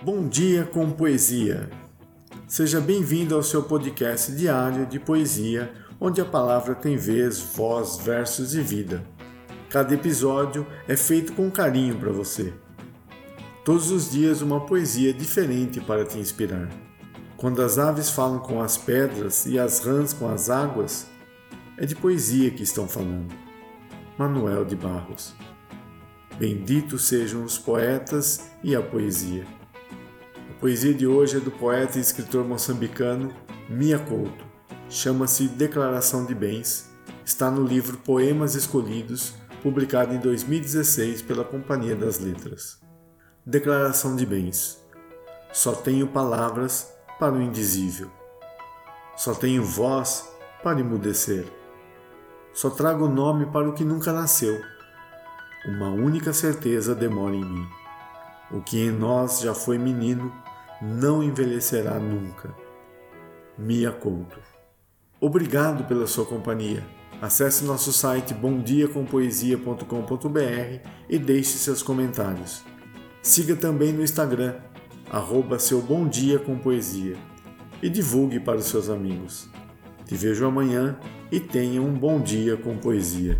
Bom dia com poesia. Seja bem-vindo ao seu podcast diário de poesia, onde a palavra tem vez, voz, versos e vida. Cada episódio é feito com carinho para você. Todos os dias uma poesia diferente para te inspirar. Quando as aves falam com as pedras e as rãs com as águas, é de poesia que estão falando. Manuel de Barros. Benditos sejam os poetas e a poesia. Poesia de hoje é do poeta e escritor moçambicano Mia Couto. Chama-se Declaração de Bens. Está no livro Poemas Escolhidos, publicado em 2016 pela Companhia das Letras. Declaração de Bens. Só tenho palavras para o indizível. Só tenho voz para emudecer. Só trago nome para o que nunca nasceu. Uma única certeza demora em mim. O que em nós já foi menino não envelhecerá nunca. Mia Couto. Obrigado pela sua companhia. Acesse nosso site bomdiacompoesia.com.br e deixe seus comentários. Siga também no Instagram, arroba seu Bom Dia com Poesia e divulgue para os seus amigos. Te vejo amanhã e tenha um bom dia com poesia.